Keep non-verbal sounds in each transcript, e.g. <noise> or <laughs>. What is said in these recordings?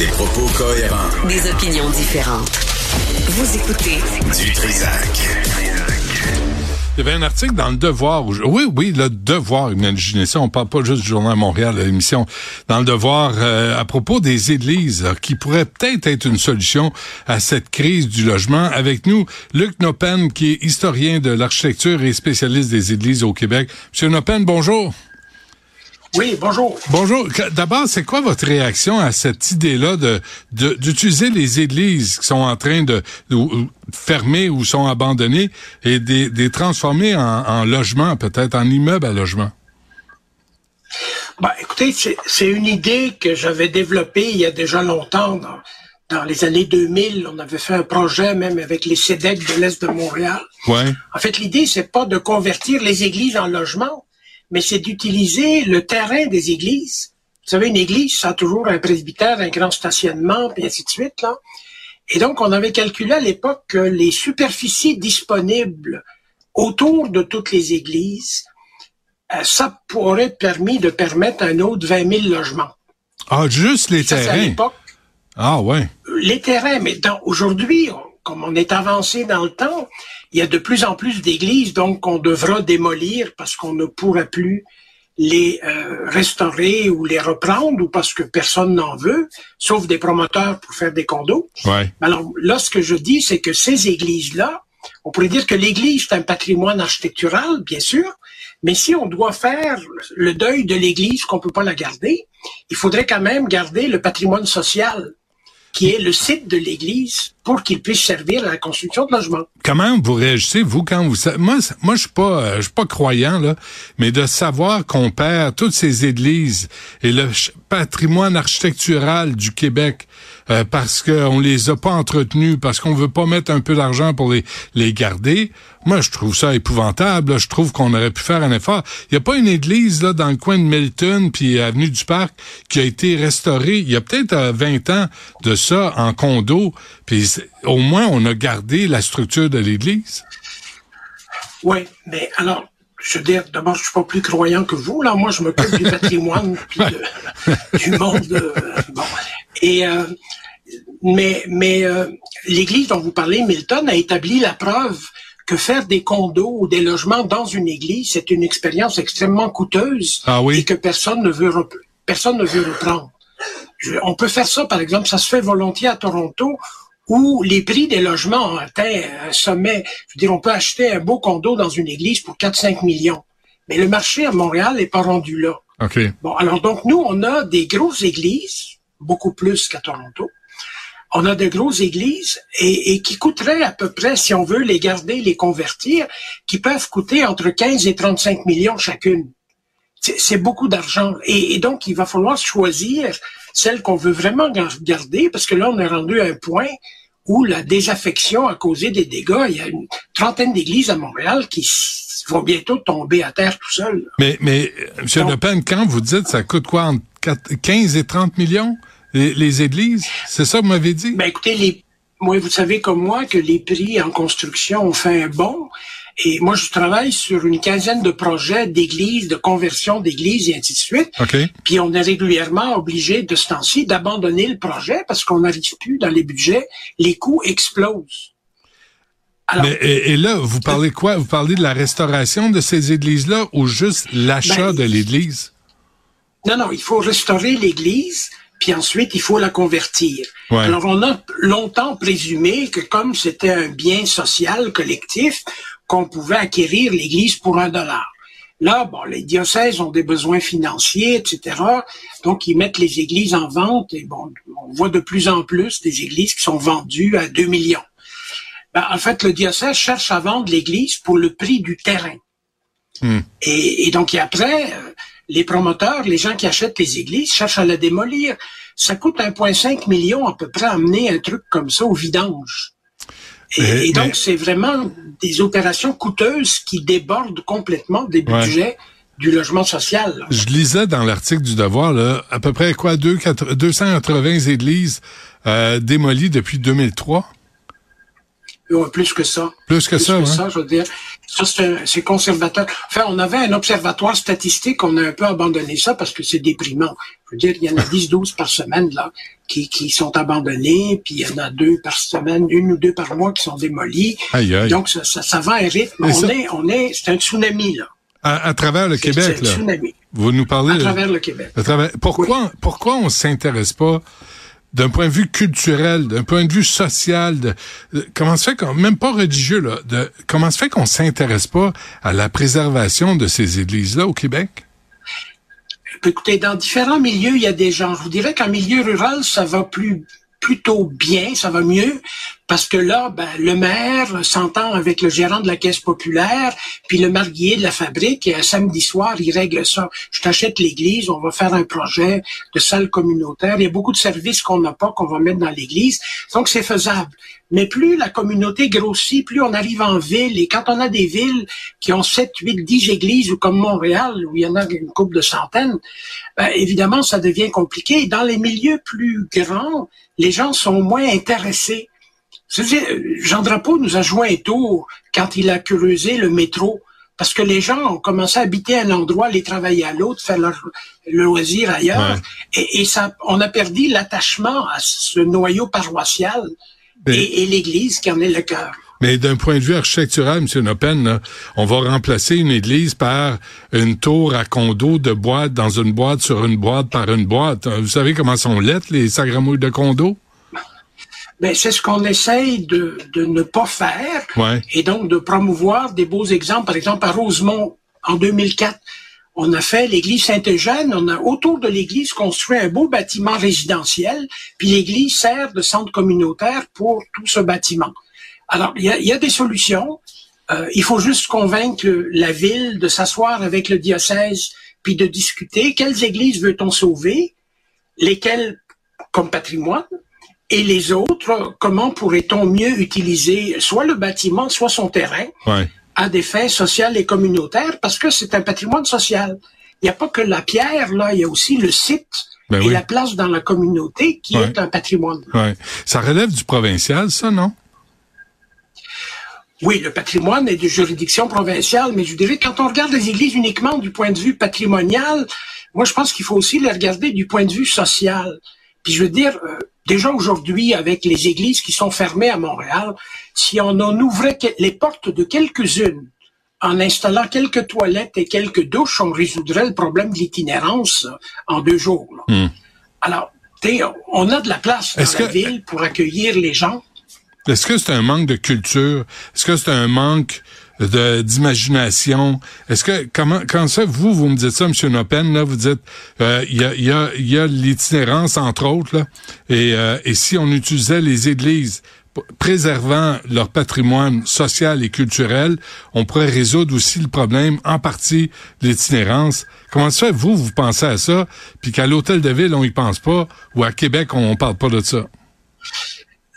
Des propos cohérents. Des opinions différentes. Vous écoutez Du Trisac. Il y avait un article dans Le Devoir. Où oui, oui, Le Devoir, imaginez ça, on parle pas juste du Journal Montréal, de l'émission. Dans Le Devoir, euh, à propos des églises, qui pourraient peut-être être une solution à cette crise du logement. Avec nous, Luc Nopen, qui est historien de l'architecture et spécialiste des églises au Québec. Monsieur Nopen, bonjour. Oui, bonjour. Bonjour. D'abord, c'est quoi votre réaction à cette idée-là de d'utiliser les églises qui sont en train de, fermer ou sont abandonnées et de les transformer en, en logement, peut-être en immeuble à logement? Ben, écoutez, c'est une idée que j'avais développée il y a déjà longtemps. Dans, dans, les années 2000, on avait fait un projet même avec les CEDEC de l'Est de Montréal. Ouais. En fait, l'idée, c'est pas de convertir les églises en logements, mais c'est d'utiliser le terrain des églises. Vous savez, une église, ça a toujours un presbytère, un grand stationnement, puis ainsi de suite, là. Et donc, on avait calculé à l'époque que les superficies disponibles autour de toutes les églises, euh, ça pourrait permis de permettre un autre 20 000 logements. Ah, juste les terrains? À l'époque. Ah, ouais. Les terrains, mais aujourd'hui, comme on est avancé dans le temps, il y a de plus en plus d'églises, donc on devra démolir parce qu'on ne pourra plus les euh, restaurer ou les reprendre ou parce que personne n'en veut, sauf des promoteurs pour faire des condos. Ouais. Alors là, ce que je dis, c'est que ces églises-là, on pourrait dire que l'église est un patrimoine architectural, bien sûr, mais si on doit faire le deuil de l'église, qu'on peut pas la garder, il faudrait quand même garder le patrimoine social qui est le site de l'Église pour qu'il puisse servir à la construction de logements. Comment vous réagissez, vous, quand vous... Moi, moi je suis pas, euh, je suis pas croyant, là, mais de savoir qu'on perd toutes ces églises et le patrimoine architectural du Québec euh, parce qu'on les a pas entretenus, parce qu'on veut pas mettre un peu d'argent pour les, les garder, moi, je trouve ça épouvantable. Je trouve qu'on aurait pu faire un effort. Il n'y a pas une église là dans le coin de Milton puis avenue du Parc qui a été restaurée. Il y a peut-être 20 euh, ans de ça en condo. Puis au moins, on a gardé la structure de l'église. Oui, mais alors, je veux dire, d'abord, je suis pas plus croyant que vous. Là, moi, je m'occupe du patrimoine <laughs> puis du monde. Euh, bon. Et euh, mais mais l'église dont vous parlez, Milton, a établi la preuve que faire des condos ou des logements dans une église, c'est une expérience extrêmement coûteuse ah et que personne ne veut personne ne veut reprendre. on peut faire ça, par exemple, ça se fait volontiers à Toronto, où les prix des logements ont atteint un sommet. Je veux dire, on peut acheter un beau condo dans une église pour 4-5 millions. Mais le marché à Montréal n'est pas rendu là. Okay. Bon, alors donc nous, on a des grosses églises, beaucoup plus qu'à Toronto, on a de grosses églises et, qui coûteraient à peu près, si on veut les garder, les convertir, qui peuvent coûter entre 15 et 35 millions chacune. C'est beaucoup d'argent. Et, donc, il va falloir choisir celle qu'on veut vraiment garder, parce que là, on est rendu à un point où la désaffection a causé des dégâts. Il y a une trentaine d'églises à Montréal qui vont bientôt tomber à terre tout seuls. Mais, mais M. Le Pen, quand vous dites ça coûte quoi entre 15 et 30 millions? les, églises? C'est ça que vous m'avez dit? Ben écoutez, les, moi, vous savez comme moi que les prix en construction ont fait un bond. Et moi, je travaille sur une quinzaine de projets d'églises, de conversion d'églises et ainsi de suite. Puis on est régulièrement obligé de ce temps-ci d'abandonner le projet parce qu'on n'arrive plus dans les budgets. Les coûts explosent. Mais, et, là, vous parlez quoi? Vous parlez de la restauration de ces églises-là ou juste l'achat ben, de l'église? Non, non, il faut restaurer l'église puis ensuite il faut la convertir. Ouais. Alors on a longtemps présumé que comme c'était un bien social collectif, qu'on pouvait acquérir l'église pour un dollar. Là, bon, les diocèses ont des besoins financiers, etc. Donc, ils mettent les églises en vente et bon, on voit de plus en plus des églises qui sont vendues à 2 millions. Ben, en fait, le diocèse cherche à vendre l'église pour le prix du terrain. Hmm. Et, et donc, et après, euh, les promoteurs, les gens qui achètent les églises cherchent à la démolir. Ça coûte 1,5 million à peu près à amener un truc comme ça au vidange. Et, Mais- et donc, mais- c'est vraiment des opérations coûteuses qui débordent complètement des Ouais. budgets du logement social. là. Je lisais dans l'article du Devoir, là, à peu près quoi, deux, quatre- 280 églises euh, démolies depuis 2003. Ouais, plus que ça. Plus que Plus ça, que hein? ça, je veux dire. Ça, c'est conservateur. Enfin, on avait un observatoire statistique, on a un peu abandonné ça parce que c'est déprimant. Je veux dire, il y en a 10-12 par semaine, là, qui, qui sont abandonnés, puis il y en a deux par semaine, une ou deux par mois qui sont. Aïe, aïe. Donc, ça, ça, ça va à un rythme. Mais on ça- est, on est, c'est un tsunami, là. À, à travers le Québec, c'est un là. tsunami. Vous nous parlez À travers le Québec. à travers- Pourquoi, pourquoi on s'intéresse pas d'un point de vue culturel, d'un point de vue social, de, comment se fait qu'on, même pas religieux, là, de, comment se fait qu'on s'intéresse pas à la préservation de ces églises-là au Québec? Écoutez, dans différents milieux, il y a des gens. Je vous dirais qu'en milieu rural, ça va plus plutôt bien, ça va mieux, parce que là, ben, le maire s'entend avec le gérant de la caisse populaire, puis le marguillier de la fabrique, et un samedi soir, il règle ça. Je t'achète l'église, on va faire un projet de salle communautaire. Il y a beaucoup de services qu'on n'a pas, qu'on va mettre dans l'église. Donc, c'est faisable. Mais plus la communauté grossit, plus on arrive en ville, et quand on a des villes qui ont 7, 8, 10 églises, ou comme Montréal, où il y en a une couple de centaines, ben, évidemment, ça devient compliqué. Dans les milieux plus grands, les gens sont moins intéressés. Jean Drapeau nous a joué un tour quand il a creusé le métro, parce que les gens ont commencé à habiter à un endroit, aller travailler à l'autre, faire leur loisir ailleurs, et, et ça, on a perdu l'attachement à ce noyau paroissial et, et l'Église qui en est le cœur. Mais d'un point de vue architectural, M. Nopen, là, on va remplacer une église par une tour à condo de boîte dans une boîte sur une boîte par une boîte. Vous savez comment sont lettres, les sagramouilles de condo? Ben, c'est ce qu'on essaye de, de ne pas faire. Ouais. et donc de promouvoir des beaux exemples. Par exemple, à Rosemont, en 2004, on a fait l'église Saint-Eugène, on a autour de l'église construit un beau bâtiment résidentiel, puis l'église sert de centre communautaire pour tout ce bâtiment. Alors, il y a, y a des solutions. Euh, il faut juste convaincre la ville de s'asseoir avec le diocèse, puis de discuter quelles églises veut-on sauver, lesquelles comme patrimoine, et les autres, comment pourrait-on mieux utiliser soit le bâtiment, soit son terrain Ouais. à des fins sociales et communautaires, parce que c'est un patrimoine social. Il n'y a pas que la pierre, là, il y a aussi le site Ben et oui. la place dans la communauté qui Ouais. est un patrimoine. Ouais. Ça relève du provincial, ça, non? Oui, le patrimoine est de juridiction provinciale, mais je dirais que quand on regarde les églises uniquement du point de vue patrimonial, moi je pense qu'il faut aussi les regarder du point de vue social. Puis je veux dire, euh, déjà aujourd'hui, avec les églises qui sont fermées à Montréal, si on en ouvrait les portes de quelques-unes, en installant quelques toilettes et quelques douches, on résoudrait le problème de l'itinérance en deux jours. Hmm. Alors, tu sais, on a de la place dans la que- ville pour accueillir les gens. Est-ce que c'est un manque de culture? Est-ce que c'est un manque d'imagination? Est-ce que comment quand ça vous vous me dites ça, Monsieur Nopen, là vous dites euh, il y a y a y a l'itinérance entre autres là et euh, et si on utilisait les églises préservant leur patrimoine social et culturel, on pourrait résoudre aussi le problème en partie de l'itinérance. Comment ça vous vous pensez à ça puis qu'à l'hôtel de ville on y pense pas ou à Québec on, on parle pas de ça?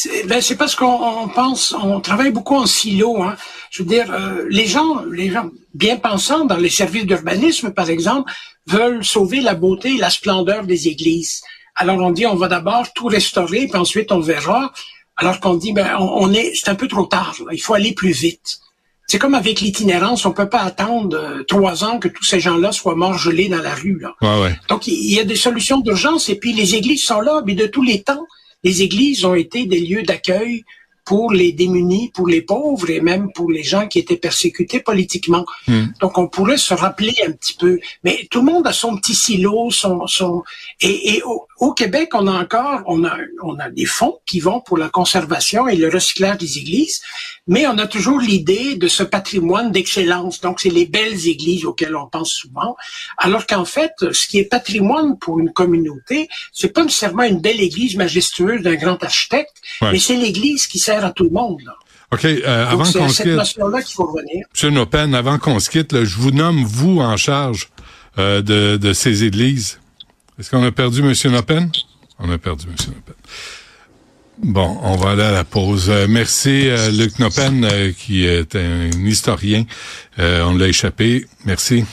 C'est ben, c'est parce qu'on on pense, on travaille beaucoup en silo. Hein. Je veux dire, euh, les gens, les gens bien pensants dans les services d'urbanisme, par exemple, veulent sauver la beauté et la splendeur des églises. Alors on dit, on va d'abord tout restaurer, puis ensuite on verra. Alors qu'on dit, ben, on, on est, c'est un peu trop tard. là. Il faut aller plus vite. C'est comme avec l'itinérance, on peut pas attendre euh, trois ans que tous ces gens-là soient morts gelés dans la rue. Là. Ouais ouais. Donc, il y a des solutions d'urgence et puis les églises sont là, mais de tous les temps, les églises ont été des lieux d'accueil pour les démunis, pour les pauvres et même pour les gens qui étaient persécutés politiquement. Hmm. Donc on pourrait se rappeler un petit peu. Mais tout le monde a son petit silo, son, son et, et au, au Québec, on a encore, on a, on a des fonds qui vont pour la conservation et le recyclage des églises, mais on a toujours l'idée de ce patrimoine d'excellence. Donc c'est les belles églises auxquelles on pense souvent, alors qu'en fait, ce qui est patrimoine pour une communauté, c'est pas nécessairement une belle église majestueuse d'un grand architecte, Ouais. mais c'est l'église qui sert à tout le monde. Là. OK, euh, avant qu'on se quitte, notion-là qu'il faut revenir. M. Nopen, avant qu'on se quitte, là, je vous nomme vous en charge euh, de, de ces églises. Est-ce qu'on a perdu M. Nopen? On a perdu M. Nopen. Bon, on va aller à la pause. Euh, merci, Luc Nopen, qui est un historien. On l'a échappé. Merci.